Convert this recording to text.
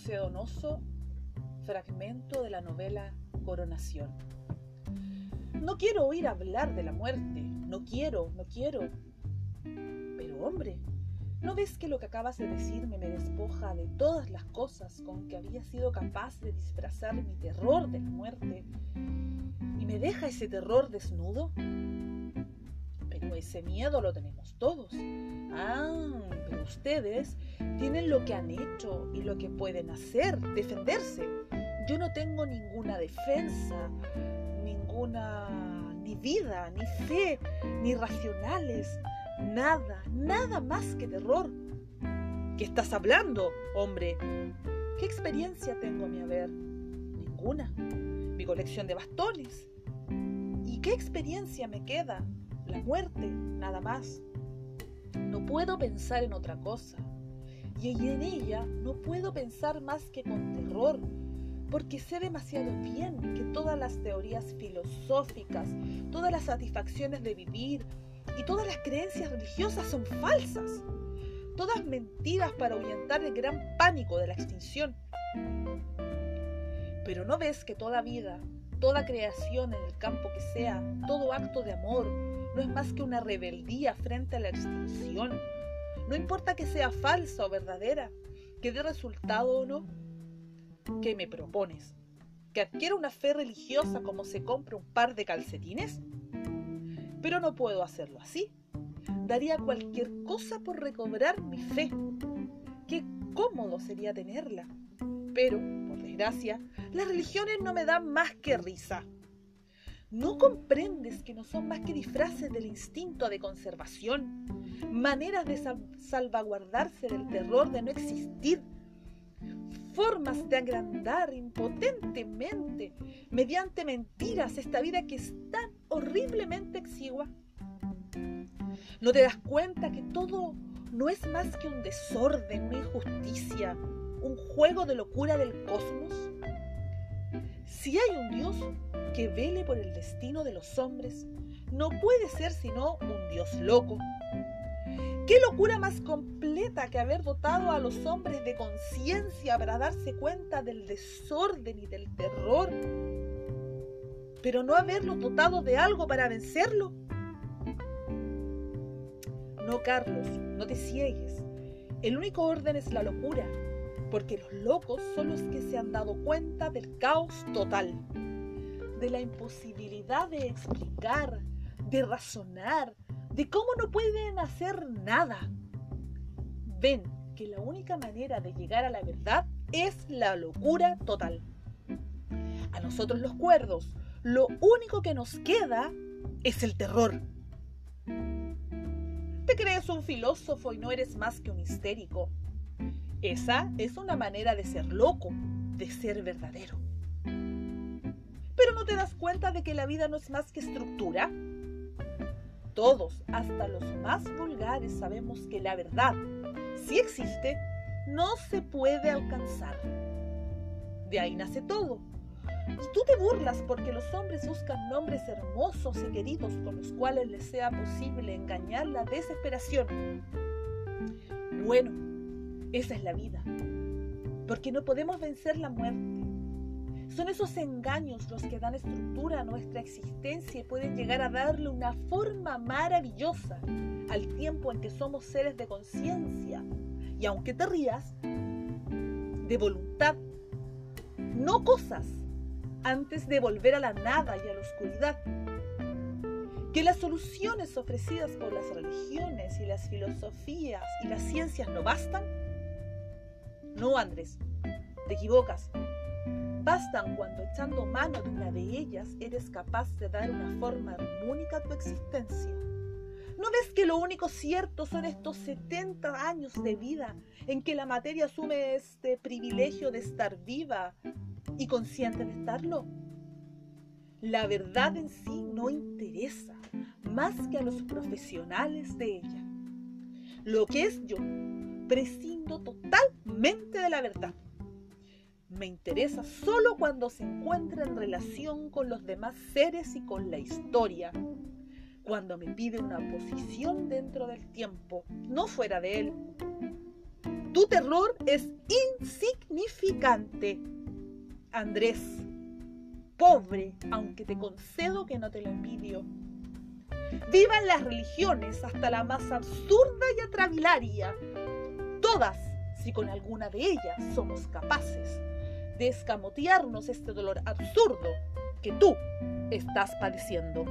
sedonoso fragmento de la novela Coronación. No quiero oír hablar de la muerte, no quiero, no quiero. Pero hombre, ¿no ves que lo que acabas de decirme me despoja de todas las cosas con que había sido capaz de disfrazar mi terror de la muerte? ¿Y me deja ese terror desnudo? Pero ese miedo lo tenemos todos. Ah, ustedes tienen lo que han hecho y lo que pueden hacer, defenderse. Yo no tengo ninguna defensa, ninguna ni vida, ni fe, ni racionales, nada, nada más que terror. ¿Qué estás hablando, hombre? ¿Qué experiencia tengo a mi haber? Ninguna. Mi colección de bastones. ¿Y qué experiencia me queda? La muerte, nada más. No puedo pensar en otra cosa. Y en ella no puedo pensar más que con terror, porque sé demasiado bien que todas las teorías filosóficas, todas las satisfacciones de vivir y todas las creencias religiosas son falsas, todas mentiras para ahuyentar el gran pánico de la extinción. Pero no ves que toda vida, toda creación en el campo que sea, todo acto de amor, no es más que una rebeldía frente a la extinción. No importa que sea falsa o verdadera, que dé resultado o no, ¿Qué me propones? ¿Que adquiera una fe religiosa como se compra un par de calcetines? Pero no puedo hacerlo así. Daría cualquier cosa por recobrar mi fe. Qué cómodo sería tenerla. Pero, por desgracia, las religiones no me dan más que risa. ¿No comprendes que no son más que disfraces del instinto de conservación? Maneras de salvaguardarse del terror de no existir formas de agrandar impotentemente, mediante mentiras, esta vida que es tan horriblemente exigua? ¿No te das cuenta que todo no es más que un desorden, una injusticia, un juego de locura del cosmos? Si hay un Dios que vele por el destino de los hombres, no puede ser sino un Dios loco, ¿Qué locura más completa que haber dotado a los hombres de conciencia para darse cuenta del desorden y del terror? Pero no haberlos dotado de algo para vencerlo. No, Carlos, no te ciegues. El único orden es la locura, porque los locos son los que se han dado cuenta del caos total, de la imposibilidad de explicar, de razonar, de cómo no pueden hacer nada. Ven que la única manera de llegar a la verdad es la locura total. A nosotros los cuerdos, lo único que nos queda es el terror. Te crees un filósofo y no eres más que un histérico. Esa es una manera de ser loco, de ser verdadero. Pero no te das cuenta de que la vida no es más que estructura, todos, hasta los más vulgares, sabemos que la verdad, si existe, no se puede alcanzar. De ahí nace todo. Tú te burlas porque los hombres buscan nombres hermosos y queridos con los cuales les sea posible engañar la desesperación. Bueno, esa es la vida, porque no podemos vencer la muerte son esos engaños los que dan estructura a nuestra existencia y pueden llegar a darle una forma maravillosa al tiempo en que somos seres de conciencia. Y aunque te rías, de voluntad, no cosas, antes de volver a la nada y a la oscuridad. Que las soluciones ofrecidas por las religiones y las filosofías y las ciencias no bastan. No, Andrés, te equivocas bastan cuando echando mano de una de ellas eres capaz de dar una forma armónica a tu existencia. ¿No ves que lo único cierto son estos 70 años de vida en que la materia asume este privilegio de estar viva y consciente de estarlo? La verdad en sí no interesa más que a los profesionales de ella. Lo que es yo, prescindo totalmente de la verdad me interesa solo cuando se encuentra en relación con los demás seres y con la historia. Cuando me pide una posición dentro del tiempo, no fuera de él. Tu terror es insignificante. Andrés, pobre, aunque te concedo que no te lo envidio. Vivan las religiones hasta la más absurda y atravilaria. Todas, si con alguna de ellas somos capaces de escamotearnos este dolor absurdo que tú estás padeciendo.